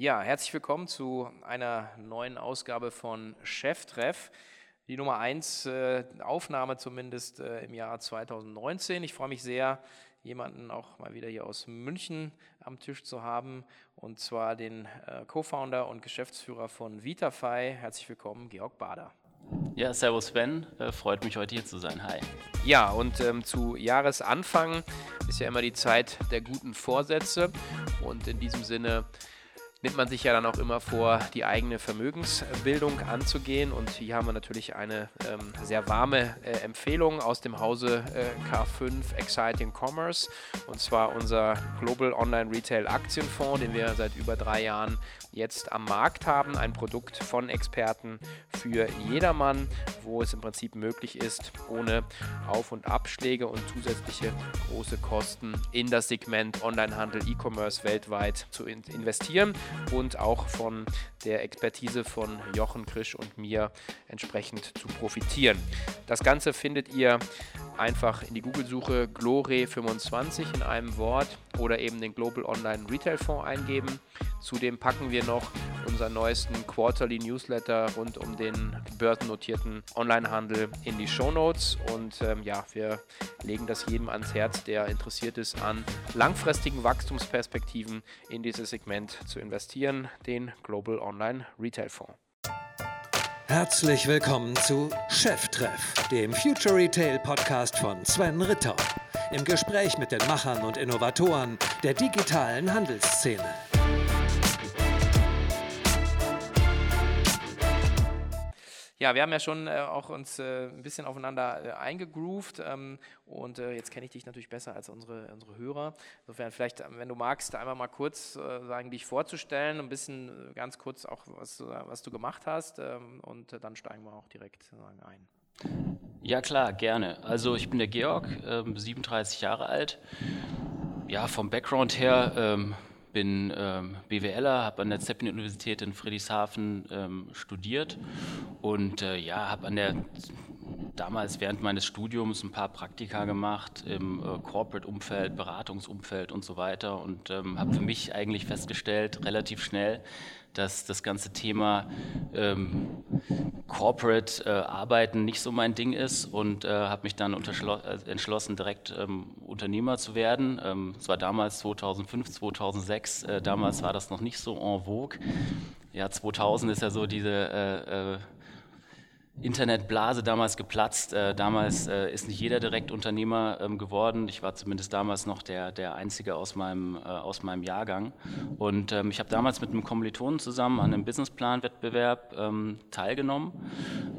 Ja, herzlich willkommen zu einer neuen Ausgabe von Cheftreff. Die Nummer 1 äh, Aufnahme zumindest äh, im Jahr 2019. Ich freue mich sehr, jemanden auch mal wieder hier aus München am Tisch zu haben, und zwar den äh, Co-Founder und Geschäftsführer von VitaFi. Herzlich willkommen, Georg Bader. Ja, servus Sven, äh, freut mich heute hier zu sein. Hi. Ja, und ähm, zu Jahresanfang ist ja immer die Zeit der guten Vorsätze und in diesem Sinne nimmt man sich ja dann auch immer vor, die eigene Vermögensbildung anzugehen. Und hier haben wir natürlich eine ähm, sehr warme äh, Empfehlung aus dem Hause äh, K5 Exciting Commerce. Und zwar unser Global Online Retail Aktienfonds, den wir seit über drei Jahren jetzt am Markt haben. Ein Produkt von Experten für jedermann, wo es im Prinzip möglich ist, ohne Auf- und Abschläge und zusätzliche große Kosten in das Segment Onlinehandel, E-Commerce weltweit zu investieren und auch von der Expertise von Jochen Krisch und mir entsprechend zu profitieren. Das Ganze findet ihr einfach in die Google-Suche Glore25 in einem Wort oder eben den Global Online Retail Fonds eingeben. Zudem packen wir noch unseren neuesten Quarterly Newsletter rund um den börsennotierten Onlinehandel in die Show Notes. Und ähm, ja, wir legen das jedem ans Herz, der interessiert ist an langfristigen Wachstumsperspektiven in dieses Segment zu investieren, den Global Online Retail Fonds. Herzlich willkommen zu Cheftreff, dem Future Retail Podcast von Sven Ritter. Im Gespräch mit den Machern und Innovatoren der digitalen Handelsszene. Ja, wir haben ja schon äh, auch uns äh, ein bisschen aufeinander äh, eingegroovt ähm, und äh, jetzt kenne ich dich natürlich besser als unsere, unsere Hörer. Insofern vielleicht, ähm, wenn du magst, einmal mal kurz äh, sagen, dich vorzustellen, ein bisschen äh, ganz kurz auch, was, was du gemacht hast ähm, und dann steigen wir auch direkt sagen, ein. Ja klar, gerne. Also ich bin der Georg, 37 ähm, Jahre alt. Ja, vom Background her ähm, bin ähm, BWLer, habe an der Zeppelin-Universität in Friedrichshafen ähm, studiert und äh, ja, habe an der damals während meines Studiums ein paar Praktika gemacht im äh, Corporate-Umfeld, Beratungsumfeld und so weiter und ähm, habe für mich eigentlich festgestellt, relativ schnell, dass das ganze Thema ähm, Corporate äh, Arbeiten nicht so mein Ding ist und äh, habe mich dann äh, entschlossen, direkt ähm, Unternehmer zu werden. Ähm, es war damals 2005, 2006, äh, damals war das noch nicht so en vogue. Ja, 2000 ist ja so diese äh, äh, Internetblase damals geplatzt. Äh, damals äh, ist nicht jeder direkt Unternehmer ähm, geworden. Ich war zumindest damals noch der, der Einzige aus meinem, äh, aus meinem Jahrgang. Und ähm, ich habe damals mit einem Kommilitonen zusammen an einem Businessplan-Wettbewerb ähm, teilgenommen,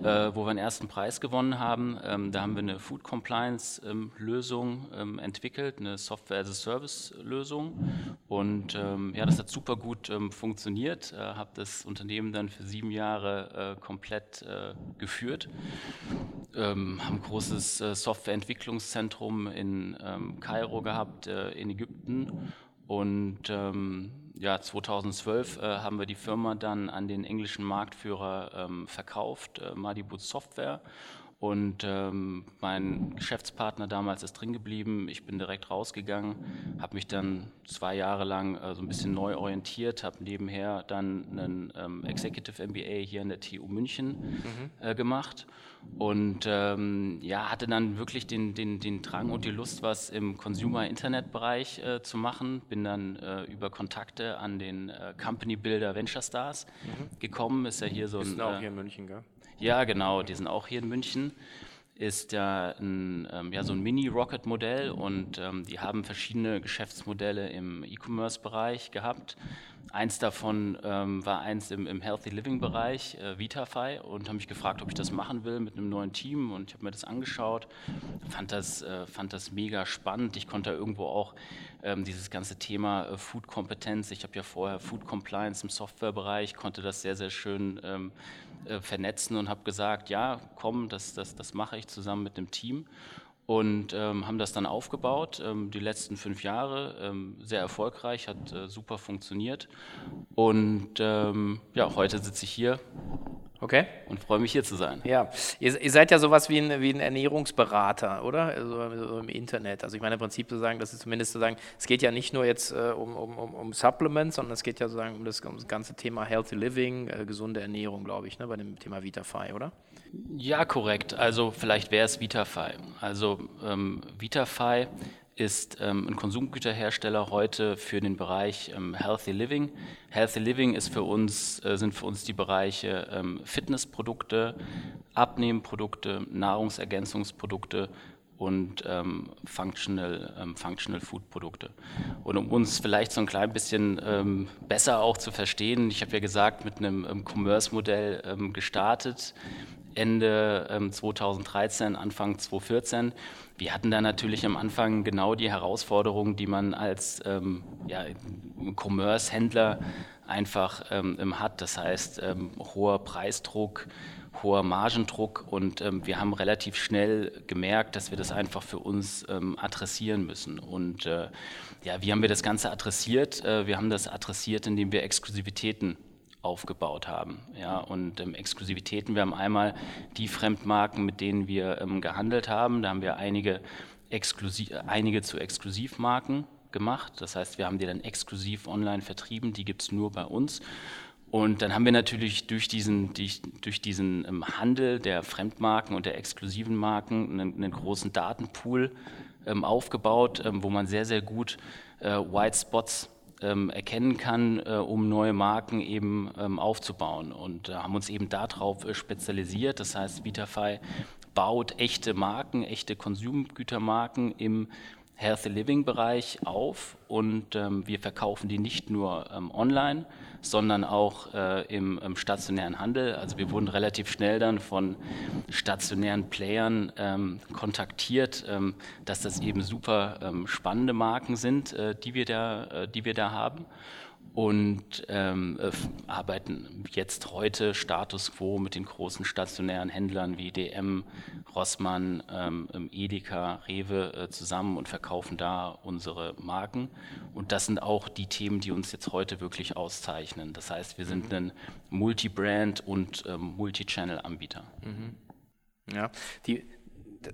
äh, wo wir einen ersten Preis gewonnen haben. Ähm, da haben wir eine Food Compliance-Lösung ähm, ähm, entwickelt, eine Software-as-a-Service-Lösung. Und ja, das hat super gut funktioniert. Äh, habe das Unternehmen dann für sieben Jahre äh, komplett äh, geführt, ähm, haben ein großes äh, Softwareentwicklungszentrum in ähm, Kairo gehabt, äh, in Ägypten. Und ähm, ja, 2012 äh, haben wir die Firma dann an den englischen Marktführer ähm, verkauft, äh, Madibut Software. Und ähm, mein Geschäftspartner damals ist drin geblieben. Ich bin direkt rausgegangen, habe mich dann zwei Jahre lang äh, so ein bisschen neu orientiert, habe nebenher dann einen ähm, Executive MBA hier an der TU München mhm. äh, gemacht und ähm, ja, hatte dann wirklich den, den, den Drang und die Lust, was im Consumer-Internet-Bereich äh, zu machen. Bin dann äh, über Kontakte an den äh, Company Builder Venture Stars mhm. gekommen. Ist ja hier so ein. Ist auch äh, hier in München, gell? Ja, genau, die sind auch hier in München. Ist ja, ein, ähm, ja so ein Mini-Rocket-Modell und ähm, die haben verschiedene Geschäftsmodelle im E-Commerce-Bereich gehabt. Eins davon ähm, war eins im, im Healthy Living-Bereich, äh, Vitafy, und habe mich gefragt, ob ich das machen will mit einem neuen Team. Und ich habe mir das angeschaut, fand das, äh, fand das mega spannend. Ich konnte da irgendwo auch ähm, dieses ganze Thema äh, Food-Kompetenz, ich habe ja vorher Food Compliance im Softwarebereich, konnte das sehr, sehr schön ähm, äh, vernetzen und habe gesagt, ja, komm, das, das, das mache ich zusammen mit dem Team. Und ähm, haben das dann aufgebaut, ähm, die letzten fünf Jahre, ähm, sehr erfolgreich, hat äh, super funktioniert. Und ähm, ja, heute sitze ich hier Okay. Und freue mich hier zu sein. Ja, ihr, ihr seid ja sowas wie ein, wie ein Ernährungsberater, oder? Also, so im Internet. Also ich meine im Prinzip sozusagen, das ist zumindest sozusagen, es geht ja nicht nur jetzt äh, um, um, um, um, Supplements, sondern es geht ja sozusagen um das, um das ganze Thema Healthy Living, äh, gesunde Ernährung, glaube ich, ne, bei dem Thema VitaFi, oder? Ja, korrekt. Also vielleicht wäre es VitaFi. Also ähm, VitaFi ist ähm, ein Konsumgüterhersteller heute für den Bereich ähm, Healthy Living. Healthy Living ist für uns, äh, sind für uns die Bereiche ähm, Fitnessprodukte, Abnehmprodukte, Nahrungsergänzungsprodukte und ähm, Functional, ähm, Functional Food Produkte. Und um uns vielleicht so ein klein bisschen ähm, besser auch zu verstehen, ich habe ja gesagt, mit einem Commerce-Modell gestartet, Ende 2013, Anfang 2014 wir hatten da natürlich am Anfang genau die Herausforderungen, die man als ähm, ja, Commerce-Händler einfach ähm, hat. Das heißt, ähm, hoher Preisdruck, hoher Margendruck und ähm, wir haben relativ schnell gemerkt, dass wir das einfach für uns ähm, adressieren müssen. Und äh, ja, wie haben wir das Ganze adressiert? Äh, wir haben das adressiert, indem wir Exklusivitäten aufgebaut haben. Ja, und ähm, Exklusivitäten, wir haben einmal die Fremdmarken, mit denen wir ähm, gehandelt haben. Da haben wir einige, Exklusiv, einige zu Exklusivmarken gemacht. Das heißt, wir haben die dann exklusiv online vertrieben, die gibt es nur bei uns. Und dann haben wir natürlich durch diesen, durch, diesen ähm, Handel der Fremdmarken und der exklusiven Marken einen, einen großen Datenpool ähm, aufgebaut, ähm, wo man sehr, sehr gut äh, White Spots ähm, erkennen kann, äh, um neue Marken eben ähm, aufzubauen. Und äh, haben uns eben darauf äh, spezialisiert. Das heißt, Vitafy baut echte Marken, echte Konsumgütermarken im Healthy Living Bereich auf und ähm, wir verkaufen die nicht nur ähm, online, sondern auch äh, im, im, stationären Handel. Also wir wurden relativ schnell dann von stationären Playern ähm, kontaktiert, ähm, dass das eben super ähm, spannende Marken sind, äh, die, wir da, äh, die wir da haben und ähm, äh, arbeiten jetzt heute Status quo mit den großen stationären Händlern wie DM, Rossmann, ähm, Edeka, Rewe äh, zusammen und verkaufen da unsere Marken. Und das sind auch die Themen, die uns jetzt heute wirklich auszeichnen. Das heißt, wir sind mhm. ein Multi-Brand und ähm, Multi-Channel-Anbieter. Mhm. Ja, die,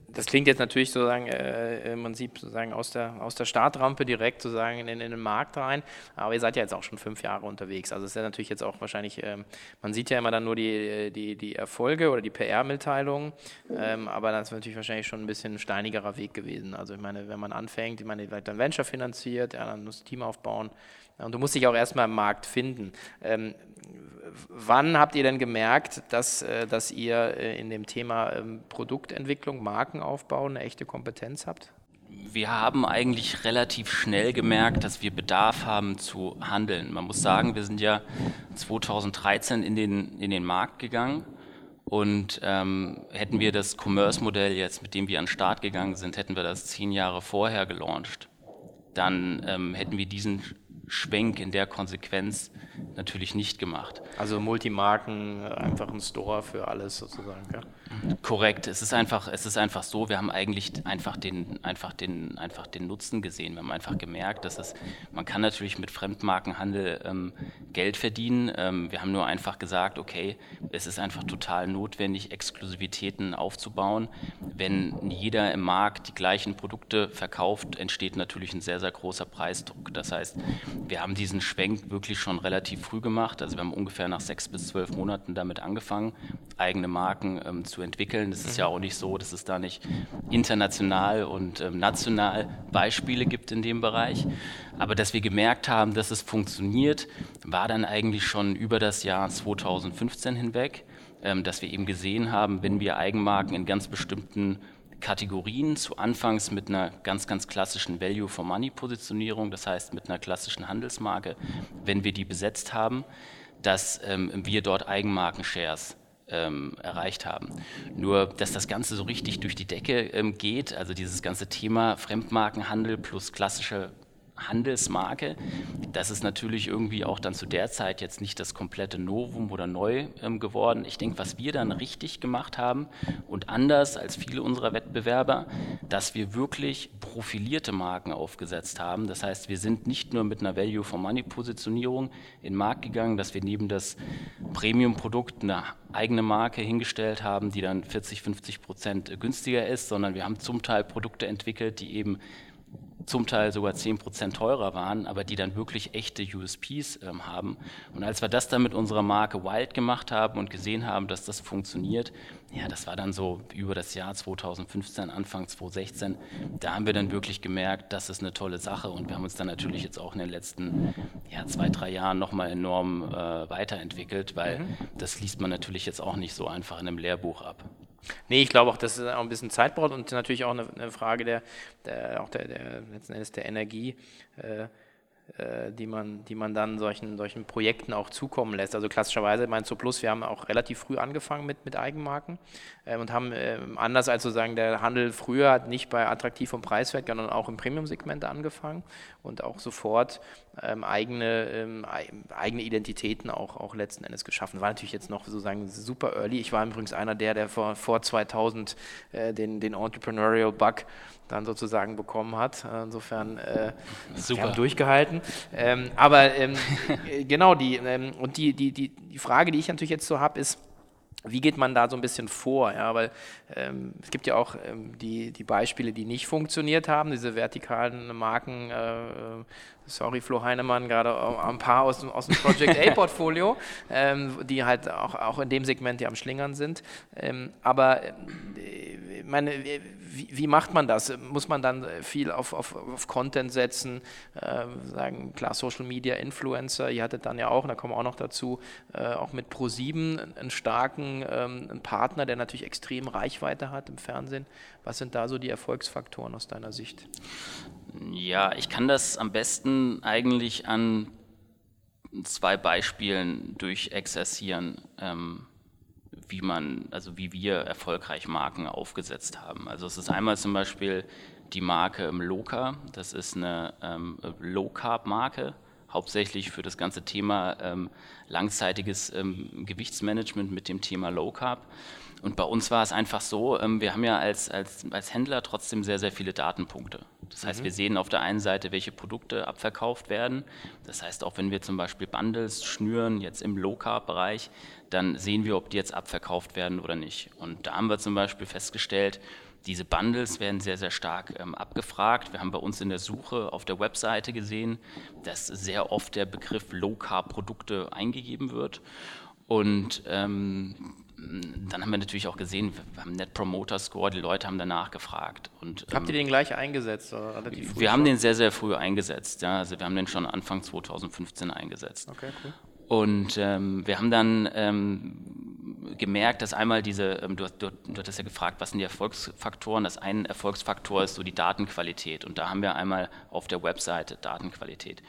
das klingt jetzt natürlich sozusagen äh, im Prinzip sozusagen aus der, aus der Startrampe direkt sozusagen in, in, den Markt rein. Aber ihr seid ja jetzt auch schon fünf Jahre unterwegs. Also es ist ja natürlich jetzt auch wahrscheinlich, ähm, man sieht ja immer dann nur die, die, die Erfolge oder die PR-Mitteilungen, ähm, aber das ist natürlich wahrscheinlich schon ein bisschen ein steinigerer Weg gewesen. Also ich meine, wenn man anfängt, ich meine, vielleicht dann Venture finanziert, ja, dann muss Team aufbauen und du musst dich auch erstmal im Markt finden. Ähm, wann habt ihr denn gemerkt, dass, äh, dass ihr äh, in dem Thema ähm, Produktentwicklung, Markenaufbau eine echte Kompetenz habt? Wir haben eigentlich relativ schnell gemerkt, dass wir Bedarf haben zu handeln. Man muss sagen, wir sind ja 2013 in den, in den Markt gegangen und ähm, hätten wir das Commerce-Modell jetzt, mit dem wir an den Start gegangen sind, hätten wir das zehn Jahre vorher gelauncht, dann ähm, hätten wir diesen Schwenk in der Konsequenz natürlich nicht gemacht. Also Multimarken, einfach ein Store für alles sozusagen. Ja? Korrekt. Es ist einfach, es ist einfach so. Wir haben eigentlich einfach den, einfach den, einfach den Nutzen gesehen. Wir haben einfach gemerkt, dass es, man kann natürlich mit Fremdmarkenhandel ähm, Geld verdienen. Ähm, wir haben nur einfach gesagt, okay, es ist einfach total notwendig, Exklusivitäten aufzubauen. Wenn jeder im Markt die gleichen Produkte verkauft, entsteht natürlich ein sehr, sehr großer Preisdruck. Das heißt, wir haben diesen Schwenk wirklich schon relativ früh gemacht. Also wir haben ungefähr nach sechs bis zwölf Monaten damit angefangen, eigene Marken ähm, zu entwickeln. Es ist ja auch nicht so, dass es da nicht international und ähm, national Beispiele gibt in dem Bereich. Aber dass wir gemerkt haben, dass es funktioniert, war dann eigentlich schon über das Jahr 2015 hinweg, ähm, dass wir eben gesehen haben, wenn wir Eigenmarken in ganz bestimmten Kategorien, zu Anfangs mit einer ganz, ganz klassischen Value-for-Money-Positionierung, das heißt mit einer klassischen Handelsmarke, wenn wir die besetzt haben, dass ähm, wir dort Eigenmarken-Shares ähm, erreicht haben. Nur, dass das Ganze so richtig durch die Decke ähm, geht, also dieses ganze Thema Fremdmarkenhandel plus klassische Handelsmarke. Das ist natürlich irgendwie auch dann zu der Zeit jetzt nicht das komplette Novum oder neu ähm, geworden. Ich denke, was wir dann richtig gemacht haben und anders als viele unserer Wettbewerber, dass wir wirklich profilierte Marken aufgesetzt haben. Das heißt, wir sind nicht nur mit einer Value for Money Positionierung in den Markt gegangen, dass wir neben das Premium-Produkt eine eigene Marke hingestellt haben, die dann 40, 50 Prozent günstiger ist, sondern wir haben zum Teil Produkte entwickelt, die eben zum Teil sogar 10% teurer waren, aber die dann wirklich echte USPs ähm, haben. Und als wir das dann mit unserer Marke Wild gemacht haben und gesehen haben, dass das funktioniert, ja, das war dann so über das Jahr 2015, Anfang 2016, da haben wir dann wirklich gemerkt, das ist eine tolle Sache und wir haben uns dann natürlich jetzt auch in den letzten ja, zwei, drei Jahren nochmal enorm äh, weiterentwickelt, weil mhm. das liest man natürlich jetzt auch nicht so einfach in einem Lehrbuch ab. Nee, ich glaube auch, dass es auch ein bisschen Zeit braucht und natürlich auch eine, eine Frage der, der, auch der, der, letzten Endes der Energie. Äh, äh, die man, die man dann solchen, solchen Projekten auch zukommen lässt. Also klassischerweise meinst du Plus, wir haben auch relativ früh angefangen mit, mit Eigenmarken äh, und haben äh, anders als sozusagen der Handel früher hat nicht bei attraktiv und preiswert, sondern auch im Premium-Segment angefangen und auch sofort ähm, eigene, ähm, eigene Identitäten auch, auch letzten Endes geschaffen. War natürlich jetzt noch sozusagen super early. Ich war übrigens einer der, der vor, vor 2000 äh, den, den Entrepreneurial Bug dann sozusagen bekommen hat. Insofern äh, Super. Wir haben durchgehalten. Ähm, aber ähm, genau die ähm, und die, die, die, die Frage, die ich natürlich jetzt so habe, ist, wie geht man da so ein bisschen vor? Ja, weil ähm, es gibt ja auch ähm, die, die Beispiele, die nicht funktioniert haben, diese vertikalen Marken, äh, sorry Flo Heinemann, gerade ein paar aus, aus dem Project A-Portfolio, ähm, die halt auch, auch in dem Segment ja am Schlingern sind. Ähm, aber äh, meine, wie, wie, macht man das? Muss man dann viel auf, auf, auf Content setzen, äh, sagen, klar, Social Media Influencer, ihr hattet dann ja auch, und da kommen wir auch noch dazu, äh, auch mit Pro7 einen starken ähm, einen Partner, der natürlich extrem Reichweite hat im Fernsehen. Was sind da so die Erfolgsfaktoren aus deiner Sicht? Ja, ich kann das am besten eigentlich an zwei Beispielen durchexerzieren. Ähm, wie man, also wie wir erfolgreich Marken aufgesetzt haben. Also es ist einmal zum Beispiel die Marke Loka, das ist eine ähm, Low-Carb-Marke, hauptsächlich für das ganze Thema ähm, langzeitiges ähm, Gewichtsmanagement mit dem Thema Low Carb. Und bei uns war es einfach so, ähm, wir haben ja als, als, als Händler trotzdem sehr, sehr viele Datenpunkte. Das heißt, mhm. wir sehen auf der einen Seite, welche Produkte abverkauft werden. Das heißt, auch wenn wir zum Beispiel Bundles schnüren, jetzt im Low-Carb-Bereich, dann sehen wir, ob die jetzt abverkauft werden oder nicht. Und da haben wir zum Beispiel festgestellt, diese Bundles werden sehr, sehr stark ähm, abgefragt. Wir haben bei uns in der Suche auf der Webseite gesehen, dass sehr oft der Begriff Low-Carb-Produkte eingegeben wird. Und ähm, dann haben wir natürlich auch gesehen, wir haben Net Promoter Score, die Leute haben danach gefragt. Und, Habt ihr ähm, den gleich eingesetzt? wir haben den sehr, sehr früh eingesetzt. Ja. Also wir haben den schon Anfang 2015 eingesetzt. Okay, cool. Und ähm, wir haben dann ähm, gemerkt, dass einmal diese, ähm, du, du, du hattest ja gefragt, was sind die Erfolgsfaktoren? Das ein Erfolgsfaktor ist so die Datenqualität. Und da haben wir einmal auf der Webseite Datenqualität.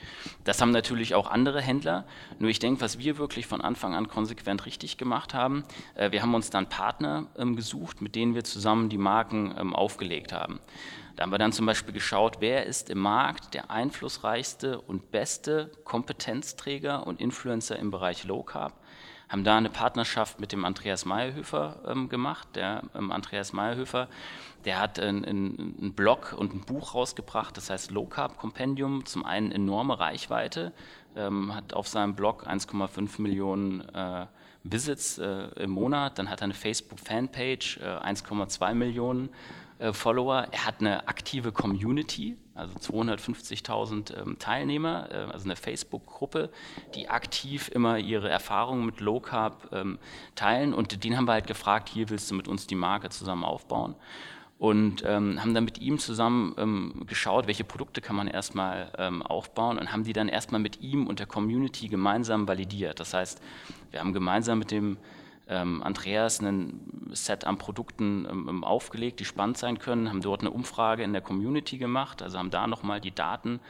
Das haben natürlich auch andere Händler. Nur ich denke, was wir wirklich von Anfang an konsequent richtig gemacht haben, äh, wir haben uns dann Partner ähm, gesucht, mit denen wir zusammen die Marken ähm, aufgelegt haben. Da haben wir dann zum Beispiel geschaut, wer ist im Markt der einflussreichste und beste Kompetenzträger und Influencer im Bereich Low Carb. Haben da eine Partnerschaft mit dem Andreas Meyerhöfer ähm, gemacht. Der ähm, Andreas Meyerhöfer, der hat einen Blog und ein Buch rausgebracht, das heißt Low Carb Compendium. Zum einen enorme Reichweite, ähm, hat auf seinem Blog 1,5 Millionen äh, Visits äh, im Monat. Dann hat er eine Facebook-Fanpage, äh, 1,2 Millionen äh, Follower. Er hat eine aktive Community, also 250.000 ähm, Teilnehmer, äh, also eine Facebook-Gruppe, die aktiv immer ihre Erfahrungen mit Low Carb ähm, teilen. Und den haben wir halt gefragt, hier willst du mit uns die Marke zusammen aufbauen und ähm, haben dann mit ihm zusammen ähm, geschaut, welche Produkte kann man erstmal ähm, aufbauen und haben die dann erstmal mit ihm und der Community gemeinsam validiert. Das heißt, wir haben gemeinsam mit dem ähm, Andreas ein Set an Produkten ähm, aufgelegt, die spannend sein können, haben dort eine Umfrage in der Community gemacht, also haben da nochmal die Daten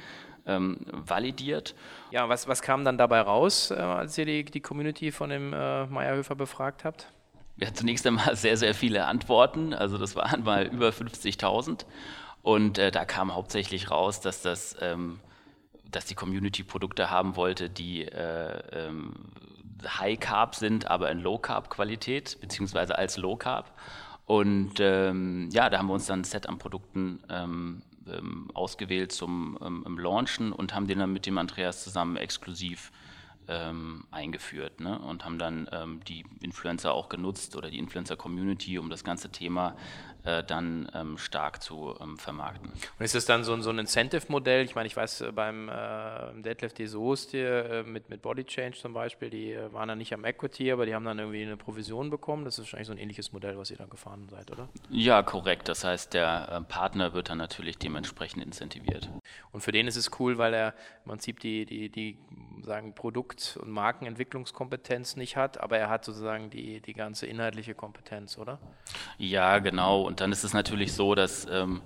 ähm, validiert. Ja, was, was kam dann dabei raus, äh, als ihr die, die Community von dem äh, Meyerhöfer befragt habt? Wir hatten zunächst einmal sehr, sehr viele Antworten, also das waren mal über 50.000 und äh, da kam hauptsächlich raus, dass das ähm, dass die Community Produkte haben wollte, die äh, ähm, High Carb sind, aber in Low Carb Qualität, beziehungsweise als Low Carb. Und ähm, ja, da haben wir uns dann ein Set an Produkten ähm, ähm, ausgewählt zum ähm, Launchen und haben den dann mit dem Andreas zusammen exklusiv ähm, eingeführt ne? und haben dann die Influencer auch genutzt oder die Influencer-Community, um das ganze Thema äh, dann ähm, stark zu ähm, vermarkten. Und ist das dann so, so ein Incentive-Modell? Ich meine, ich weiß, äh, beim äh, Deadlift die Soest hier äh, mit, mit Body Change zum Beispiel, die waren dann nicht am Equity, aber die haben dann irgendwie eine Provision bekommen. Das ist wahrscheinlich so ein ähnliches Modell, was ihr dann gefahren seid, oder? Ja, korrekt. Das heißt, der Partner wird dann natürlich dementsprechend incentiviert. Und für den ist es cool, weil er im Prinzip die, die, die sagen, Produkt- und Markenentwicklungskompetenz nicht hat, aber er hat sozusagen die, die ganze inhaltliche Kompetenz, oder? Ja, genau. Und und dann ist es natürlich so, dass ähm,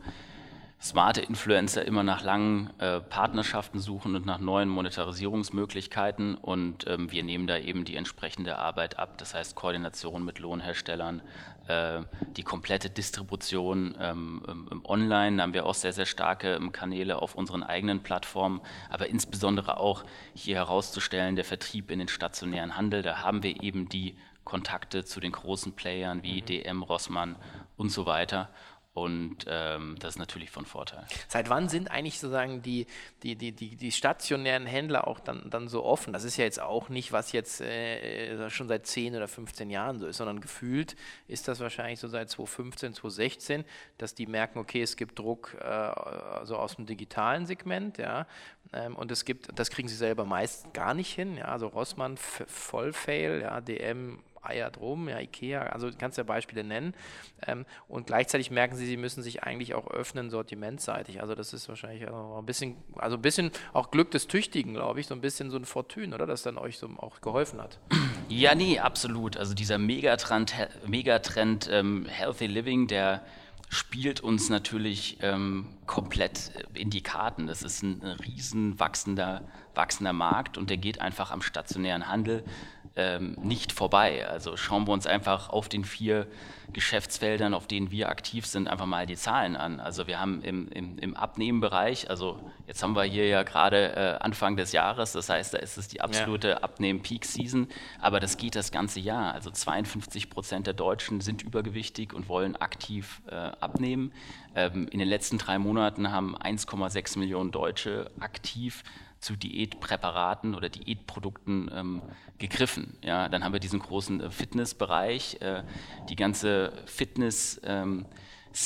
smarte Influencer immer nach langen äh, Partnerschaften suchen und nach neuen Monetarisierungsmöglichkeiten. Und ähm, wir nehmen da eben die entsprechende Arbeit ab. Das heißt Koordination mit Lohnherstellern, äh, die komplette Distribution ähm, online. Da haben wir auch sehr, sehr starke ähm, Kanäle auf unseren eigenen Plattformen. Aber insbesondere auch hier herauszustellen, der Vertrieb in den stationären Handel. Da haben wir eben die Kontakte zu den großen Playern wie mhm. DM, Rossmann und so weiter. Und ähm, das ist natürlich von Vorteil. Seit wann sind eigentlich sozusagen die, die, die, die, die stationären Händler auch dann, dann so offen? Das ist ja jetzt auch nicht, was jetzt äh, schon seit 10 oder 15 Jahren so ist, sondern gefühlt ist das wahrscheinlich so seit 2015, 2016, dass die merken, okay, es gibt Druck äh, also aus dem digitalen Segment, ja, ähm, und es gibt, das kriegen sie selber meist gar nicht hin, ja, also Rossmann Vollfail, ja, DM Eier drum, ja, Ikea, also kannst ja Beispiele nennen. Ähm, und gleichzeitig merken sie, sie müssen sich eigentlich auch öffnen sortimentseitig. Also das ist wahrscheinlich auch ein bisschen, also ein bisschen auch Glück des Tüchtigen, glaube ich, so ein bisschen so ein Fortune, oder? Das dann euch so auch geholfen hat. Ja, nee, absolut. Also dieser Megatrend, Megatrend ähm, Healthy Living, der spielt uns natürlich ähm, komplett in die Karten. Das ist ein riesen wachsender, wachsender Markt und der geht einfach am stationären Handel ähm, nicht vorbei. Also schauen wir uns einfach auf den vier Geschäftsfeldern, auf denen wir aktiv sind, einfach mal die Zahlen an. Also wir haben im, im, im Abnehmenbereich, also jetzt haben wir hier ja gerade äh, Anfang des Jahres, das heißt, da ist es die absolute ja. Abnehmen-Peak-Season, aber das geht das ganze Jahr. Also 52 Prozent der Deutschen sind übergewichtig und wollen aktiv äh, abnehmen. Ähm, in den letzten drei Monaten haben 1,6 Millionen Deutsche aktiv zu Diätpräparaten oder Diätprodukten ähm, gegriffen. Ja, dann haben wir diesen großen äh, Fitnessbereich. Äh, die ganze Fitness ähm,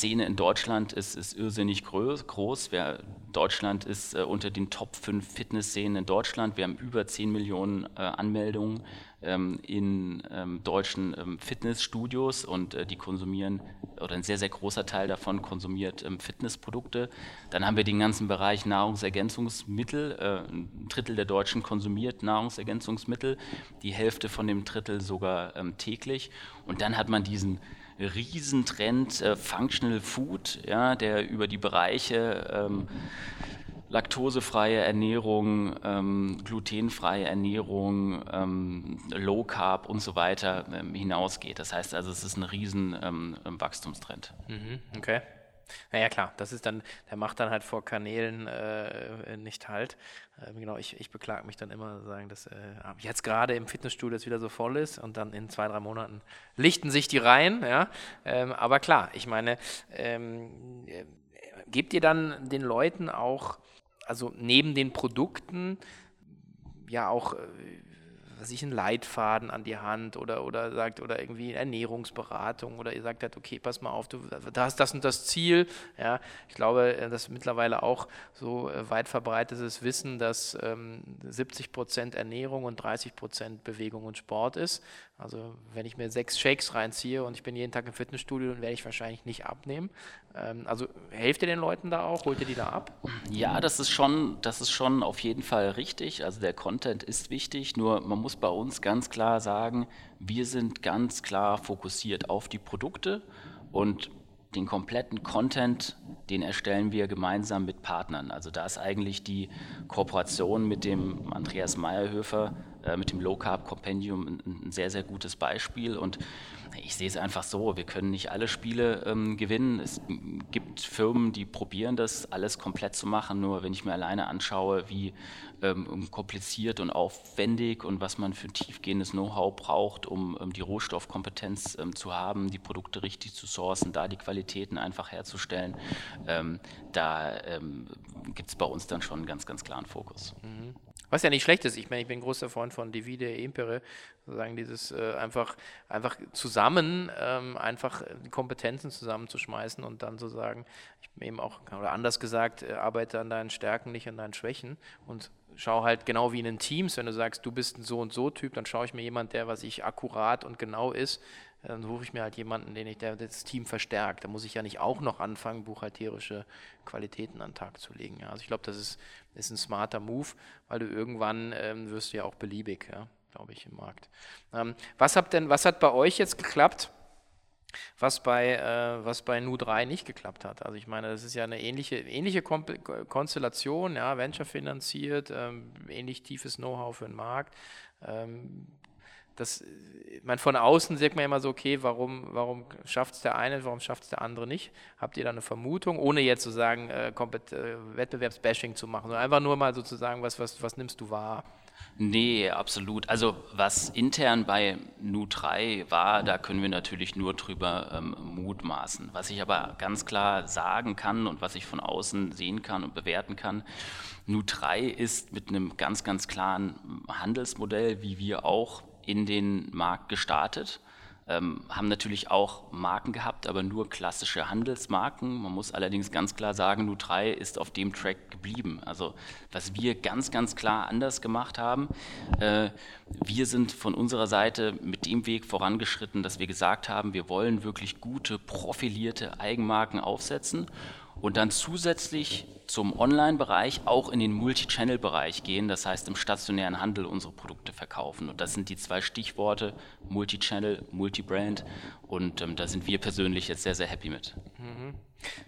in Deutschland ist, ist irrsinnig groß. Wir, Deutschland ist äh, unter den Top 5 Fitnessszenen in Deutschland. Wir haben über 10 Millionen äh, Anmeldungen ähm, in ähm, deutschen ähm, Fitnessstudios und äh, die konsumieren, oder ein sehr, sehr großer Teil davon konsumiert ähm, Fitnessprodukte. Dann haben wir den ganzen Bereich Nahrungsergänzungsmittel. Äh, ein Drittel der Deutschen konsumiert Nahrungsergänzungsmittel, die Hälfte von dem Drittel sogar ähm, täglich. Und dann hat man diesen Riesentrend äh, Functional Food, ja, der über die Bereiche ähm, laktosefreie Ernährung, ähm, glutenfreie Ernährung, ähm, Low Carb und so weiter ähm, hinausgeht. Das heißt also, es ist ein riesen ähm, Wachstumstrend. Mhm, okay. Naja, klar, das ist dann, der macht dann halt vor Kanälen äh, nicht halt. Äh, genau, ich, ich beklage mich dann immer, sagen, dass äh, jetzt gerade im Fitnessstudio es wieder so voll ist und dann in zwei, drei Monaten lichten sich die Reihen, ja. Ähm, aber klar, ich meine, ähm, äh, gebt ihr dann den Leuten auch, also neben den Produkten, ja auch äh, was ich, einen Leitfaden an die Hand oder, oder sagt, oder irgendwie Ernährungsberatung oder ihr sagt halt, okay, pass mal auf, du hast das und das Ziel. Ja, ich glaube, äh, das ist mittlerweile auch so äh, weit verbreitetes Wissen, dass ähm, 70 Prozent Ernährung und 30 Prozent Bewegung und Sport ist. Also wenn ich mir sechs Shakes reinziehe und ich bin jeden Tag im Fitnessstudio, dann werde ich wahrscheinlich nicht abnehmen. Ähm, also helft ihr den Leuten da auch? Holt ihr die da ab? Ja, das ist schon, das ist schon auf jeden Fall richtig. Also der Content ist wichtig, nur man muss bei uns ganz klar sagen, wir sind ganz klar fokussiert auf die Produkte und den kompletten Content, den erstellen wir gemeinsam mit Partnern. Also da ist eigentlich die Kooperation mit dem Andreas Meyerhöfer mit dem Low Carb Compendium ein, ein, sehr, sehr gutes Beispiel. Und ich sehe es einfach so, wir können nicht alle Spiele ähm, gewinnen. Es gibt Firmen, die probieren das alles komplett zu machen. Nur wenn ich mir alleine anschaue, wie ähm, kompliziert und aufwendig und was man für tiefgehendes Know-how braucht, um ähm, die Rohstoffkompetenz ähm, zu haben, die Produkte richtig zu sourcen, da die Qualitäten einfach herzustellen, ähm, da ähm, gibt es bei uns dann schon einen ganz, ganz klaren Fokus. Mhm. Was ja nicht schlecht ist. Ich meine, ich bin großer Freund von Divide Impere, sozusagen dieses äh, einfach, einfach zusammen, ähm, einfach Kompetenzen zusammenzuschmeißen und dann zu sagen, ich bin eben auch, oder anders gesagt, äh, arbeite an deinen Stärken, nicht an deinen Schwächen und schau halt genau wie in den Teams, wenn du sagst, du bist ein so und so Typ, dann schaue ich mir jemand, der, was ich akkurat und genau ist, dann suche ich mir halt jemanden, den ich, der das Team verstärkt. Da muss ich ja nicht auch noch anfangen, buchhalterische Qualitäten an den Tag zu legen. Ja. Also ich glaube, das ist, ist ein smarter Move, weil du irgendwann ähm, wirst du ja auch beliebig, ja, glaube ich, im Markt. Ähm, was, habt denn, was hat bei euch jetzt geklappt? was bei, äh, was bei Nu3 nicht geklappt hat. Also ich meine, das ist ja eine ähnliche, ähnliche Konstellation, ja, Venture finanziert, ähm, ähnlich tiefes Know-how für den Markt. Das, man von außen sagt man immer so, okay, warum, warum schafft es der eine, warum schafft es der andere nicht? Habt ihr da eine Vermutung, ohne jetzt sozusagen äh, äh, Wettbewerbsbashing zu machen, sondern einfach nur mal sozusagen, was, was, was nimmst du wahr? Nee, absolut. Also was intern bei Nu3 war, da können wir natürlich nur drüber ähm, mutmaßen. Was ich aber ganz klar sagen kann und was ich von außen sehen kann und bewerten kann, Nu3 ist mit einem ganz, ganz klaren Handelsmodell, wie wir auch in den Markt gestartet, ähm, haben natürlich auch Marken gehabt, aber nur klassische Handelsmarken. Man muss allerdings ganz klar sagen, Nu3 ist auf dem Track geblieben. Also was wir ganz, ganz klar anders gemacht haben, äh, wir sind von unserer Seite mit dem Weg vorangeschritten, dass wir gesagt haben, wir wollen wirklich gute, profilierte Eigenmarken aufsetzen und dann zusätzlich zum Online-Bereich auch in den Multi-Channel-Bereich gehen, das heißt im stationären Handel unsere Produkte verkaufen. Und das sind die zwei Stichworte Multi-Channel, Multi-Brand und ähm, da sind wir persönlich jetzt sehr, sehr happy mit. Mhm.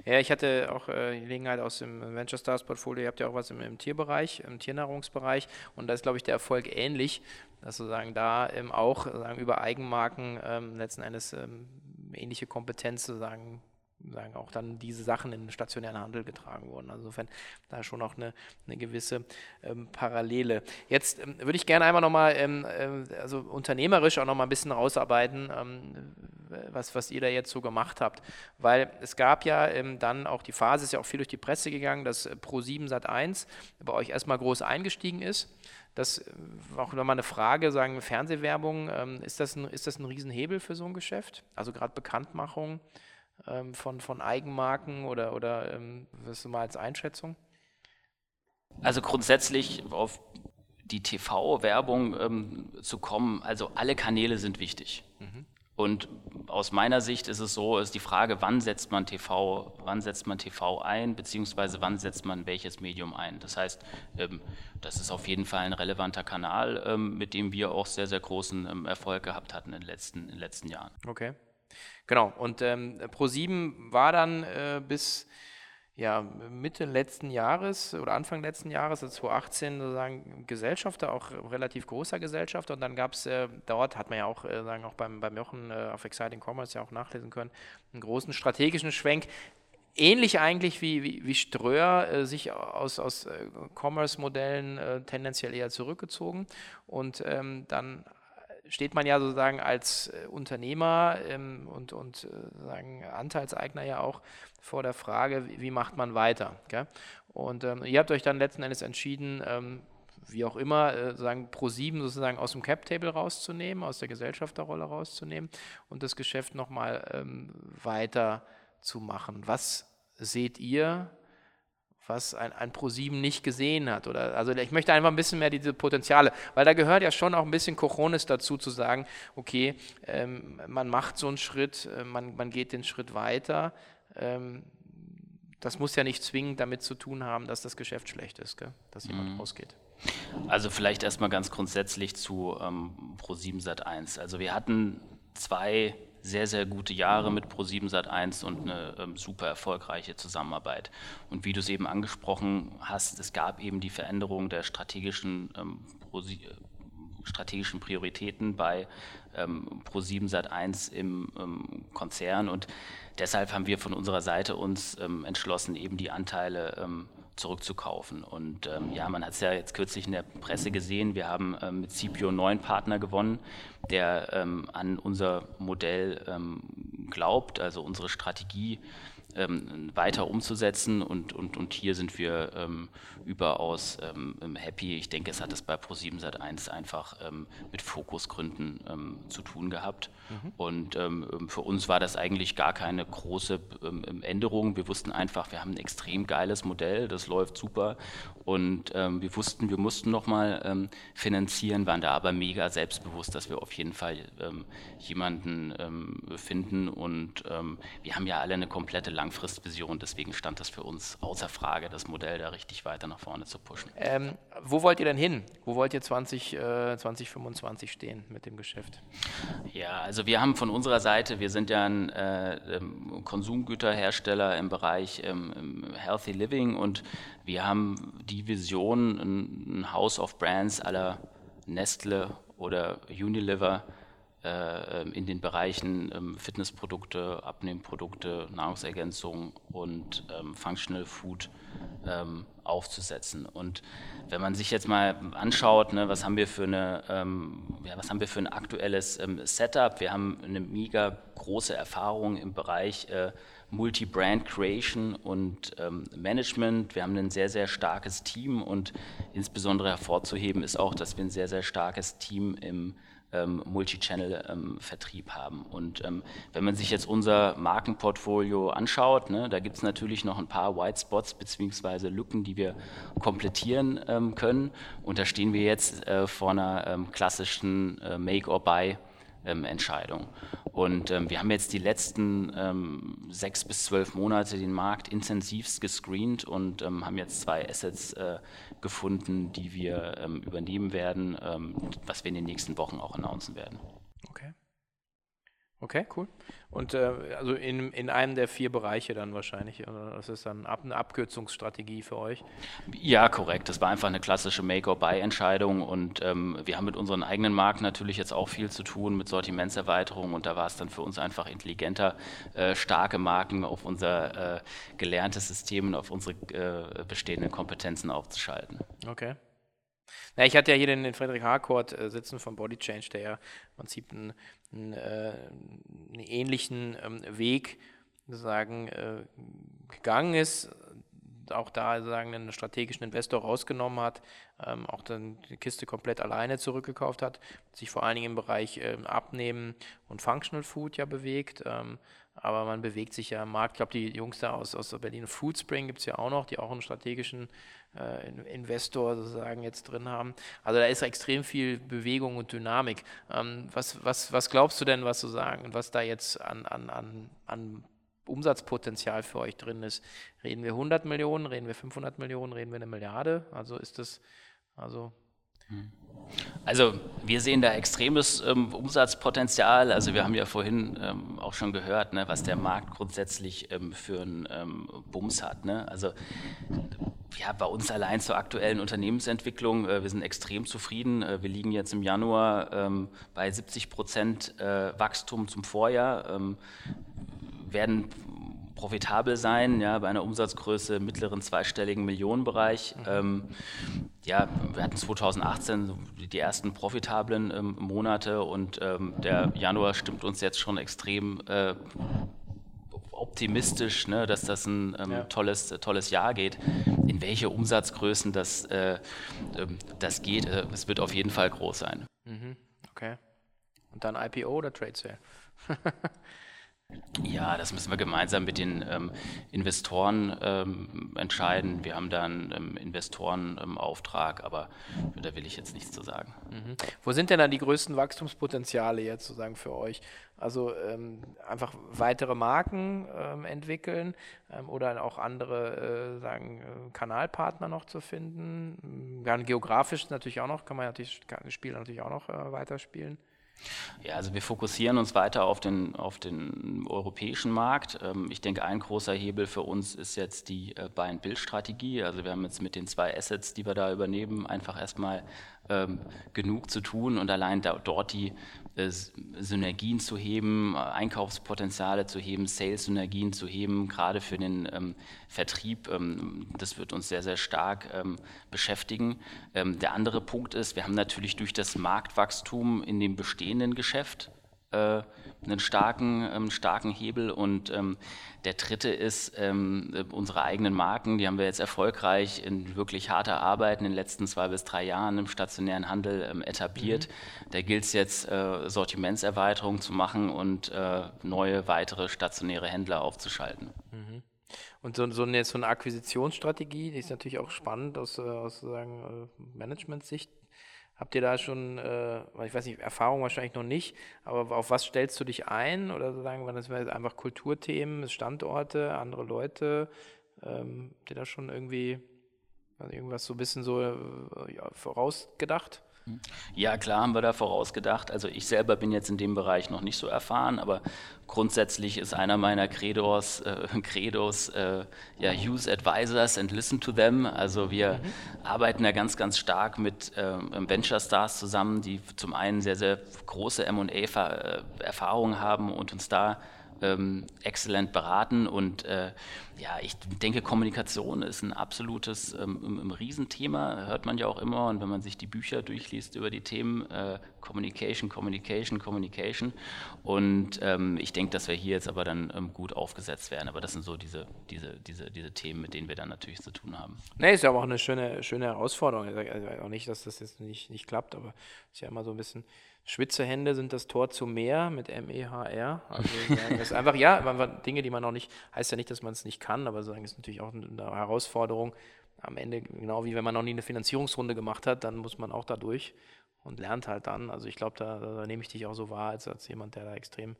Ja, ich hatte auch äh, Gelegenheit aus dem Venture Stars Portfolio, ihr habt ja auch was im, im Tierbereich, im Tiernahrungsbereich und da ist, glaube ich, der Erfolg ähnlich, dass sozusagen da ähm, auch sozusagen über Eigenmarken ähm, letzten Endes ähm, ähnliche Kompetenz sozusagen sagen, auch dann diese Sachen in den stationären Handel getragen wurden. Also insofern da schon auch eine, eine gewisse ähm, Parallele. Jetzt ähm, würde ich gerne einmal nochmal, ähm, äh, also unternehmerisch auch nochmal ein bisschen rausarbeiten, ähm, was, was ihr da jetzt so gemacht habt. Weil es gab ja ähm, dann auch die Phase, ist ja auch viel durch die Presse gegangen, dass äh, Pro7 Sat1 bei euch erstmal groß eingestiegen ist. Das war auch nochmal eine Frage, sagen Fernsehwerbung, ähm, ist, das ein, ist das ein Riesenhebel für so ein Geschäft? Also gerade Bekanntmachung ähm, von, von Eigenmarken oder, oder ähm, was du mal als Einschätzung? Also grundsätzlich auf die TV-Werbung ähm, zu kommen, also alle Kanäle sind wichtig. Mhm. Und aus meiner Sicht ist es so, ist die Frage, wann setzt man TV, wann setzt man TV ein, beziehungsweise wann setzt man welches Medium ein. Das heißt, ähm, das ist auf jeden Fall ein relevanter Kanal, ähm, mit dem wir auch sehr, sehr großen ähm, Erfolg gehabt hatten in den letzten, in den letzten Jahren. Okay. Genau, und ähm, Pro7 war dann äh, bis ja, Mitte letzten Jahres oder Anfang letzten Jahres, also 2018, sozusagen Gesellschafter, auch relativ großer Gesellschafter. Und dann gab es äh, dort, hat man ja auch, äh, sagen, auch beim, beim Jochen äh, auf Exciting Commerce ja auch nachlesen können, einen großen strategischen Schwenk. Ähnlich eigentlich wie, wie, wie Ströer äh, sich aus, aus äh, Commerce-Modellen äh, tendenziell eher zurückgezogen und ähm, dann steht man ja sozusagen als äh, Unternehmer ähm, und, und äh, sagen Anteilseigner ja auch vor der Frage, wie, macht man weiter. Gell? Und ähm, ihr habt euch dann letzten Endes entschieden, ähm, wie auch immer, äh, sagen Pro7 sozusagen aus dem Cap-Table rauszunehmen, aus der Gesellschafterrolle rauszunehmen und das Geschäft nochmal ähm, weiter zu machen. Was seht ihr was ein, ein ProSieben nicht gesehen hat. Oder, also ich möchte einfach ein bisschen mehr diese Potenziale, weil da gehört ja schon auch ein bisschen Cojones dazu, zu sagen, okay, ähm, man macht so einen Schritt, äh, man, man geht den Schritt weiter. Ähm, das muss ja nicht zwingend damit zu tun haben, dass das Geschäft schlecht ist, gell? dass jemand mhm. rausgeht. Also vielleicht erstmal ganz grundsätzlich zu ähm, Pro7 Sat1. Also wir hatten zwei sehr, sehr gute Jahre mit Pro7 Sat1 und eine ähm, super erfolgreiche Zusammenarbeit. Und wie du es eben angesprochen hast, es gab eben die Veränderung der strategischen ähm, strategischen Prioritäten bei ähm, Pro7 Sat1 im ähm, Konzern und deshalb haben wir von unserer Seite uns ähm, entschlossen, eben die Anteile ähm, zurückzukaufen. Und ähm, ja, man hat es ja jetzt kürzlich in der Presse gesehen, wir haben ähm, mit CPO neuen Partner gewonnen, der ähm, an unser Modell ähm, glaubt, also unsere Strategie ähm, weiter umzusetzen. Und, und, und hier sind wir ähm, überaus happy. Ich denke, es hat es bei Pro7 Sat1 einfach mit Fokusgründen zu tun gehabt. Mhm. Und ähm, für uns war das eigentlich gar keine große Änderung. Wir wussten einfach, wir haben ein extrem geiles Modell, das läuft super. Und wir wussten, wir mussten nochmal finanzieren, waren da aber mega selbstbewusst, dass wir auf jeden Fall jemanden finden. Und wir haben ja alle eine komplette Langfristvision, deswegen stand das für uns außer Frage, das Modell da richtig weiter nach vorne zu pushen. Ähm, wo wollt ihr denn hin? Wo wollt ihr 20, äh, 2025 stehen mit dem Geschäft? Ja, also wir haben von unserer Seite, wir sind ja ein äh, ähm, Konsumgüterhersteller im Bereich ähm, Healthy Living und wir haben die Vision, ein, House of Brands aller Nestle oder Unilever äh, in den Bereichen ähm, Fitnessprodukte, Abnehmprodukte, Nahrungsergänzung und ähm, Functional Food ähm, aufzusetzen. Und wenn man sich jetzt mal anschaut, ne, was haben wir für eine, ähm, ja, was haben wir für ein aktuelles ähm, Setup? Wir haben eine mega große Erfahrung im Bereich äh, Multi-Brand Creation und ähm, Management. Wir haben ein sehr, sehr starkes Team und insbesondere hervorzuheben ist auch, dass wir ein sehr, sehr starkes Team im ähm, Multi-Channel-Vertrieb ähm, haben. Und ähm, wenn man sich jetzt unser Markenportfolio anschaut, ne, da gibt es natürlich noch ein paar White Spots bzw. Lücken, die wir komplettieren ähm, können. Und da stehen wir jetzt äh, vor einer ähm, klassischen äh, Make-or-Buy Entscheidung. Und ähm, wir haben jetzt die letzten ähm, sechs bis zwölf Monate den Markt intensivst gescreent und haben jetzt zwei Assets äh, gefunden, die wir ähm, übernehmen werden, ähm, was wir in den nächsten Wochen auch announcen werden. Okay. Okay, cool. Und äh, also in, in einem der vier Bereiche dann wahrscheinlich. Das ist dann eine Abkürzungsstrategie für euch? Ja, korrekt. Das war einfach eine klassische Make-or-Buy-Entscheidung. Und ähm, wir haben mit unseren eigenen Marken natürlich jetzt auch viel zu tun mit Sortimentserweiterung. Und da war es dann für uns einfach intelligenter, äh, starke Marken auf unser äh, gelerntes System und auf unsere äh, bestehenden Kompetenzen aufzuschalten. Okay. Na, ich hatte ja hier den, den Frederik Harcourt äh, sitzen von Body Change, der ja im Prinzip einen, einen, äh, einen ähnlichen ähm, Weg sozusagen äh, gegangen ist, auch da sozusagen einen strategischen Investor rausgenommen hat, ähm, auch dann die Kiste komplett alleine zurückgekauft hat, sich vor allen Dingen im Bereich ähm, Abnehmen und Functional Food ja bewegt. Ähm, aber man bewegt sich ja im Markt. Ich glaube, die Jungs da aus, aus Berlin Foodspring gibt es ja auch noch, die auch einen strategischen äh, Investor sozusagen jetzt drin haben. Also da ist extrem viel Bewegung und Dynamik. Ähm, was, was, was glaubst du denn, was du sagen, was da jetzt an, an, an, an Umsatzpotenzial für euch drin ist? Reden wir 100 Millionen, reden wir 500 Millionen, reden wir eine Milliarde? Also ist das, also also wir sehen da extremes ähm, Umsatzpotenzial. Also wir haben ja vorhin ähm, auch schon gehört, ne, was der Markt grundsätzlich ähm, für einen ähm, Bums hat. Ne? Also ja, bei uns allein zur aktuellen Unternehmensentwicklung, äh, wir sind extrem zufrieden. Äh, wir liegen jetzt im Januar ähm, bei 70 Prozent äh, Wachstum zum Vorjahr, ähm, werden profitabel sein, ja, bei einer Umsatzgröße im mittleren zweistelligen Millionenbereich. Mhm. Ähm, ja, wir hatten 2018 die ersten profitablen Monate und der Januar stimmt uns jetzt schon extrem optimistisch, ne, dass das ein ähm, ja. tolles, tolles Jahr geht. In welche Umsatzgrößen das, äh, ähm, das geht, äh, es wird auf jeden Fall groß sein. Mhm. Okay. Und dann IPO oder Trade Sale? Ja, das müssen wir gemeinsam mit den ähm, Investoren ähm, entscheiden. Wir haben da einen ähm, Investorenauftrag, aber da will ich jetzt nichts zu sagen. Mhm. Wo sind denn dann die größten Wachstumspotenziale jetzt sozusagen für euch? Also ähm, einfach weitere Marken ähm, entwickeln ähm, oder auch andere äh, sagen, äh, Kanalpartner noch zu finden. Ja, geografisch natürlich auch noch, kann man natürlich, das Spiel natürlich auch noch äh, weiterspielen. Ja, also wir fokussieren uns weiter auf den, auf den europäischen Markt. Ähm, ich denke, ein großer Hebel für uns ist jetzt die äh, Buy-and-Build-Strategie. Also wir haben jetzt mit den zwei Assets, die wir da übernehmen, einfach erstmal ähm, genug zu tun und allein da, dort die äh, Synergien zu heben, Einkaufspotenziale zu heben, Sales-Synergien zu heben, gerade für den ähm, Vertrieb. Ähm, das wird uns sehr, sehr stark ähm, beschäftigen. Ähm, der andere Punkt ist, wir haben natürlich durch das Marktwachstum in dem bestehenden Geschäft äh, einen starken, ähm, starken Hebel. Und ähm, der dritte ist ähm, unsere eigenen Marken. Die haben wir jetzt erfolgreich in wirklich harter Arbeit in den letzten zwei bis drei Jahren im stationären Handel ähm, etabliert. Mhm. Da gilt es jetzt, äh, Sortimentserweiterung zu machen und äh, neue weitere stationäre Händler aufzuschalten. Mhm. Und so, so, eine, so eine Akquisitionsstrategie, die ist natürlich auch spannend aus, äh, aus äh, Management-Sicht. Habt ihr da schon, äh, ich weiß nicht, Erfahrung wahrscheinlich noch nicht, aber auf was stellst du dich ein? Oder sozusagen, das wäre einfach Kulturthemen, Standorte, andere Leute? Ähm, habt ihr da schon irgendwie also irgendwas so ein bisschen so äh, ja, vorausgedacht? Ja, klar haben wir da vorausgedacht. Also ich selber bin jetzt in dem Bereich noch nicht so erfahren, aber grundsätzlich ist einer meiner Credos, äh, Credos äh, ja, use advisors and listen to them. Also wir mhm. arbeiten ja ganz, ganz stark mit äh, Venture Stars zusammen, die zum einen sehr, sehr große M&A-Erfahrungen haben und uns da ähm, exzellent beraten. Und äh, ja, ich denke, Kommunikation ist ein absolutes ähm, ein, Riesenthema, hört man ja auch immer. Und wenn man sich die Bücher durchliest über die Themen äh, Communication, Communication, Communication. Und ähm, ich denke, dass wir hier jetzt aber dann ähm, gut aufgesetzt werden. Aber das sind so diese, diese, diese, diese Themen, mit denen wir dann natürlich zu tun haben. Nee, ist ja auch eine schöne, schöne Herausforderung. Also auch nicht, dass das jetzt nicht, nicht klappt, aber es ist ja immer so ein bisschen Schwitzehände sind das Tor zum Meer mit M-E-H-R. Also das ist einfach, ja, Dinge, die man noch nicht, heißt ja nicht, dass man es nicht kann, aber sagen ist natürlich auch eine Herausforderung. Am Ende, genau wie wenn man noch nie eine Finanzierungsrunde gemacht hat, dann muss man auch da durch und lernt halt dann. Also ich glaube, da, da, nehme ich dich auch so wahr, als, als jemand, der da extrem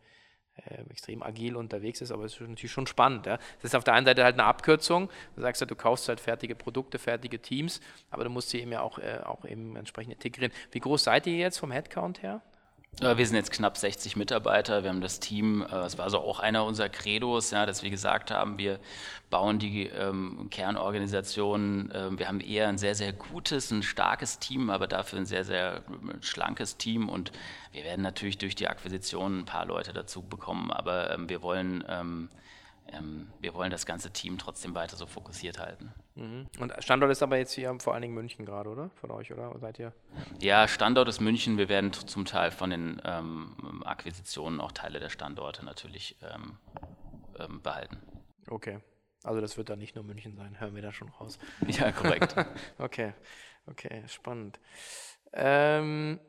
extrem agil unterwegs ist, aber es ist natürlich schon spannend. Ja. Das ist auf der einen Seite halt eine Abkürzung. Du sagst ja, du kaufst halt fertige Produkte, fertige Teams, aber du musst sie eben ja auch, äh, auch eben entsprechend integrieren. Wie groß seid ihr jetzt vom Headcount her? Wir sind jetzt knapp 60 Mitarbeiter. Wir haben das Team, äh, es war also auch einer unserer Credos, ja, dass wir gesagt haben, wir bauen die ähm, Kernorganisation. Ähm, wir haben eher ein sehr, sehr gutes, ein starkes Team, aber dafür ein sehr, sehr schlankes Team. Und wir werden natürlich durch die Akquisition ein paar Leute dazu bekommen, aber ähm, wir wollen. Ähm, wir wollen das ganze Team trotzdem weiter so fokussiert halten. Mhm. Und Standort ist aber jetzt hier vor allen Dingen München gerade, oder? Von euch, oder? Seid ihr? Ja, Standort ist München. Wir werden zum Teil von den ähm, Akquisitionen auch Teile der Standorte natürlich ähm, ähm, behalten. Okay. Also das wird dann nicht nur München sein, hören wir da schon raus. Ja, korrekt. okay, okay, spannend. Ähm,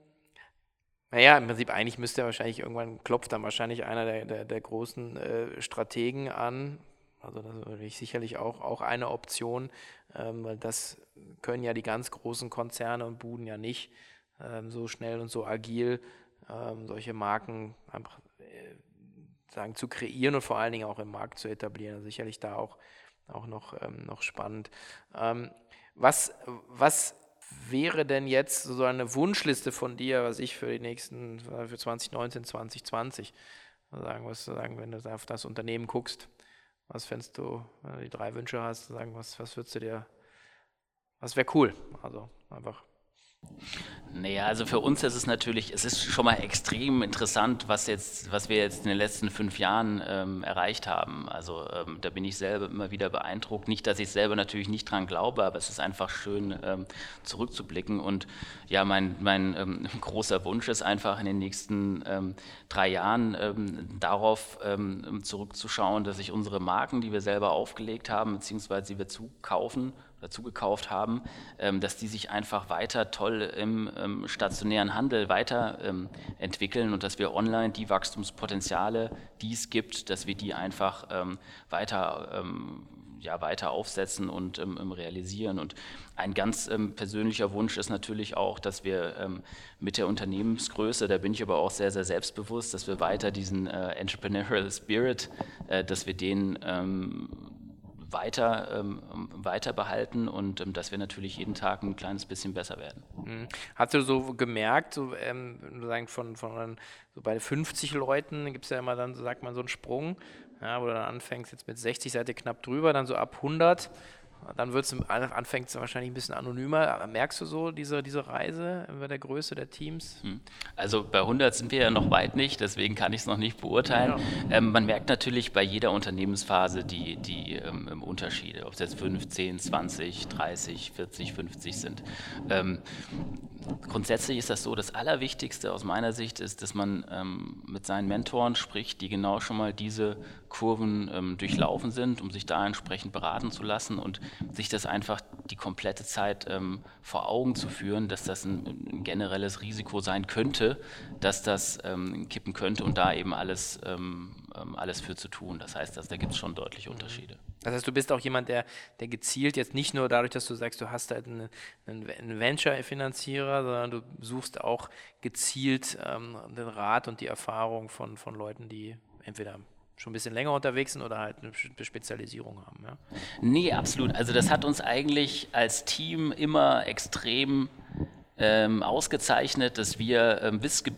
naja, im Prinzip eigentlich müsste er wahrscheinlich irgendwann, klopft dann wahrscheinlich einer der, der, der großen äh, Strategen an. Also das ist sicherlich auch, auch eine Option, ähm, weil das können ja die ganz großen Konzerne und Buden ja nicht ähm, so schnell und so agil ähm, solche Marken einfach äh, sagen, zu kreieren und vor allen Dingen auch im Markt zu etablieren. Also sicherlich da auch, auch noch, ähm, noch spannend. Ähm, was, was wäre denn jetzt so eine Wunschliste von dir, was ich für die nächsten, für 2019, 2020 sagen, was sagen, wenn du auf das Unternehmen guckst, was fändest du, wenn du die drei Wünsche hast, sagen, was, was würdest du dir, was wäre cool? Also einfach naja, also für uns ist es natürlich, es ist schon mal extrem interessant, was, jetzt, was wir jetzt in den letzten fünf Jahren ähm, erreicht haben. Also ähm, da bin ich selber immer wieder beeindruckt. Nicht, dass ich selber natürlich nicht dran glaube, aber es ist einfach schön ähm, zurückzublicken. Und ja, mein, mein ähm, großer Wunsch ist einfach in den nächsten ähm, drei Jahren ähm, darauf zurückzuschauen, dass sich unsere Marken, die wir selber aufgelegt haben, beziehungsweise die wir zukaufen, dazu gekauft haben, ähm, dass die sich einfach weiter toll im ähm, stationären Handel weiterentwickeln ähm, und dass wir online die Wachstumspotenziale, die es gibt, dass wir die einfach weiter ja, weiter aufsetzen und realisieren. Und ein ganz persönlicher Wunsch ist natürlich auch, dass wir mit der Unternehmensgröße, da bin ich aber auch sehr, sehr selbstbewusst, dass wir weiter diesen äh, Entrepreneurial Spirit, äh, dass wir den weiter, ähm, weiter behalten und ähm, dass wir natürlich jeden Tag ein kleines bisschen besser werden. Mhm. Hast du so gemerkt, so, ähm, von, von so bei 50 Leuten gibt es ja immer dann, so sagt man, so einen Sprung, ja, wo du dann anfängst jetzt mit 60 Seite knapp drüber, dann so ab 100 dann wird es anfängt es wahrscheinlich ein bisschen anonymer. Merkst du so diese, diese Reise bei der Größe der Teams? Hm. Also bei 100 sind wir ja noch weit nicht, deswegen kann ich es noch nicht beurteilen. Ja. Ähm, man merkt natürlich bei jeder Unternehmensphase die, die ähm, Unterschiede, ob es jetzt 15, 20, 30, 40, 50 sind. Ähm, grundsätzlich ist das so, das Allerwichtigste aus meiner Sicht ist, dass man ähm, mit seinen Mentoren spricht, die genau schon mal diese Kurven ähm, durchlaufen sind, um sich da entsprechend beraten zu lassen und sich das einfach die komplette Zeit ähm, vor Augen zu führen, dass das ein, ein, generelles Risiko sein könnte, dass das ähm, kippen könnte und da eben alles, ähm, ähm, alles für zu tun. Das heißt, dass, da gibt es schon deutliche Unterschiede. Das heißt, du bist auch jemand, der, der gezielt jetzt nicht nur dadurch, dass du sagst, du hast halt einen, einen Venture-Finanzierer, sondern du suchst auch gezielt ähm, den Rat und die Erfahrung von, von Leuten, die entweder schon ein bisschen länger unterwegs sind oder halt eine Spezialisierung haben. Ja? Nee, absolut. Also das hat uns eigentlich als Team immer extrem ähm, ausgezeichnet, dass wir ähm, wiss, äh,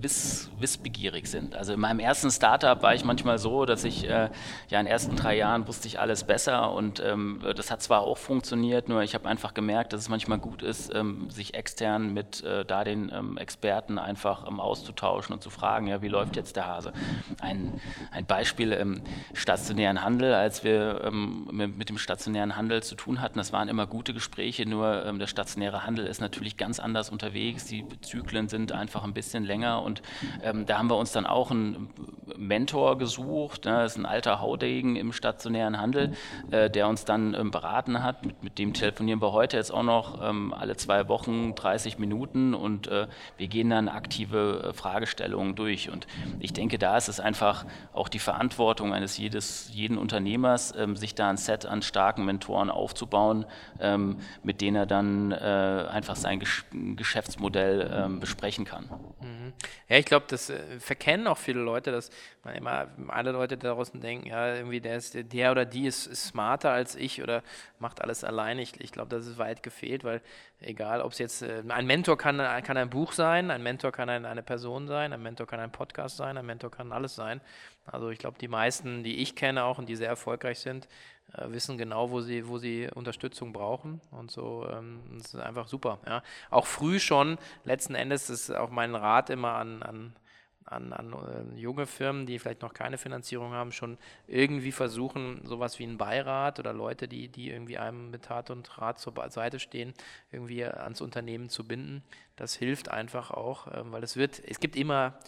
wiss, wissbegierig sind. Also in meinem ersten Startup war ich manchmal so, dass ich äh, ja in den ersten drei Jahren wusste ich alles besser und ähm, das hat zwar auch funktioniert, nur ich habe einfach gemerkt, dass es manchmal gut ist, ähm, sich extern mit äh, da den ähm, Experten einfach ähm, auszutauschen und zu fragen, ja, wie läuft jetzt der Hase? Ein, ein Beispiel im stationären Handel, als wir mit, mit, dem stationären Handel zu tun hatten, das waren immer gute Gespräche, nur der stationäre Handel ist natürlich ganz anders unterwegs, die Zyklen sind einfach ein bisschen länger und ähm, da haben wir uns dann auch einen Mentor gesucht, ne? das ist ein alter Haudegen im stationären Handel, äh, der uns dann ähm, beraten hat, mit, mit, dem telefonieren wir heute jetzt auch noch ähm, alle zwei Wochen 30 Minuten und äh, wir gehen dann aktive äh, Fragestellungen durch. Und ich denke, da ist es einfach auch die Verantwortung eines jedes, jeden Unternehmers, ähm, sich da ein Set an starken Mentoren aufzubauen, ähm, mit denen er dann äh, einfach sein Gesch Geschäftsmodell ähm, besprechen kann. Mhm. Ja, ich glaube, das äh, verkennen auch viele Leute, dass man immer alle Leute da draußen denken, ja, irgendwie der, ist, der oder die ist, ist smarter als ich oder macht alles alleine. Ich, ich glaube, das ist weit gefehlt, weil egal, ob es jetzt äh, ein Mentor kann, kann ein Buch sein, ein Mentor kann ein, eine Person sein, ein Mentor kann ein Podcast sein, ein Mentor kann alles sein. Also ich glaube, die meisten, die ich kenne auch und die sehr erfolgreich sind, äh, wissen genau, wo sie, wo sie Unterstützung brauchen. Und so, ähm, das ist einfach super. Ja. Auch früh schon, letzten Endes ist auch mein Rat immer an, an, an, an äh, junge Firmen, die vielleicht noch keine Finanzierung haben, schon irgendwie versuchen, sowas wie einen Beirat oder Leute, die, die irgendwie einem mit Tat und Rat zur Seite stehen, irgendwie ans Unternehmen zu binden. Das hilft einfach auch, äh, weil es wird, es gibt immer,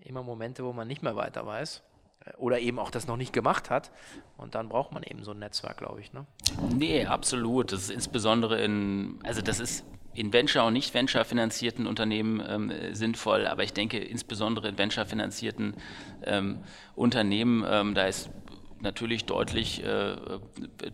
immer Momente, wo man nicht mehr weiter weiß oder eben auch das noch nicht gemacht hat. Und dann braucht man eben so ein Netzwerk, glaube ich. Ne? Nee, absolut. Das ist insbesondere in, also das ist in Venture- und nicht-Venture finanzierten Unternehmen ähm, sinnvoll, aber ich denke insbesondere in Venture finanzierten ähm, Unternehmen, ähm, da ist natürlich deutlich äh,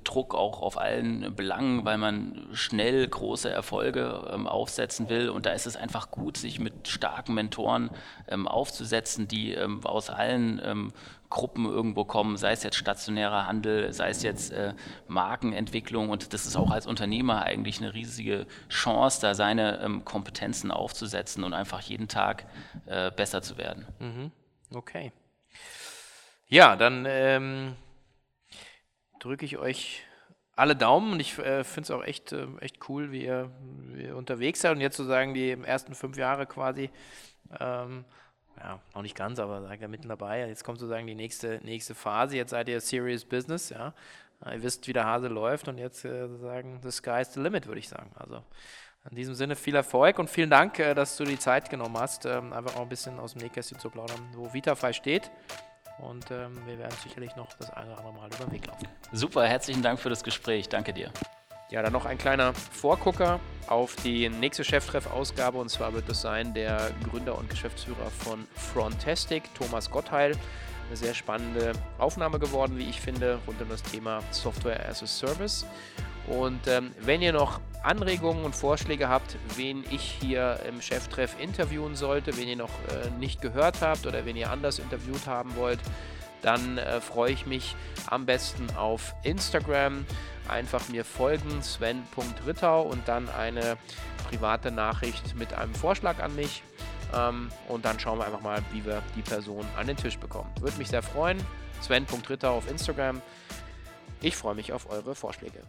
Druck auch auf allen Belangen, weil man schnell große Erfolge ähm, aufsetzen will. Und da ist es einfach gut, sich mit starken Mentoren ähm, aufzusetzen, die ähm, aus allen ähm, Gruppen irgendwo kommen, sei es jetzt stationärer Handel, sei es jetzt äh, Markenentwicklung. Und das ist auch als Unternehmer eigentlich eine riesige Chance, da seine ähm, Kompetenzen aufzusetzen und einfach jeden Tag äh, besser zu werden. Mhm. Okay. Ja, dann ähm, drücke ich euch alle Daumen und ich äh, finde es auch echt, äh, echt cool, wie ihr, wie ihr, unterwegs seid und jetzt sozusagen die ersten fünf Jahre quasi, ähm, ja, noch nicht ganz, aber seid ihr mitten dabei. Jetzt kommt sozusagen die nächste, nächste Phase. Jetzt seid ihr Serious Business, ja. Ihr wisst, wie der Hase läuft und jetzt äh, sozusagen the sky is the limit, würde ich sagen. Also in diesem Sinne viel Erfolg und vielen Dank, äh, dass du die Zeit genommen hast, ähm, einfach auch ein bisschen aus dem Nähkästchen zu plaudern, wo VitaFi steht. Und ähm, wir werden sicherlich noch das eine oder andere Mal über den Weg laufen. Super, herzlichen Dank für das Gespräch. Danke dir. Ja, dann noch ein kleiner Vorgucker auf die nächste Cheftreff-Ausgabe. Und zwar wird es sein der Gründer und Geschäftsführer von Frontastic, Thomas Gottheil. Eine sehr spannende Aufnahme geworden, wie ich finde, rund um das Thema Software as a Service. Und ähm, wenn ihr noch Anregungen und Vorschläge habt, wen ich hier im Cheftreff interviewen sollte, wen ihr noch äh, nicht gehört habt oder wen ihr anders interviewt haben wollt, dann äh, freue ich mich am besten auf Instagram. Einfach mir folgen, sven.rittau und dann eine private Nachricht mit einem Vorschlag an mich. Ähm, und dann schauen wir einfach mal, wie wir die Person an den Tisch bekommen. Würde mich sehr freuen. Sven.rittau auf Instagram. Ich freue mich auf eure Vorschläge.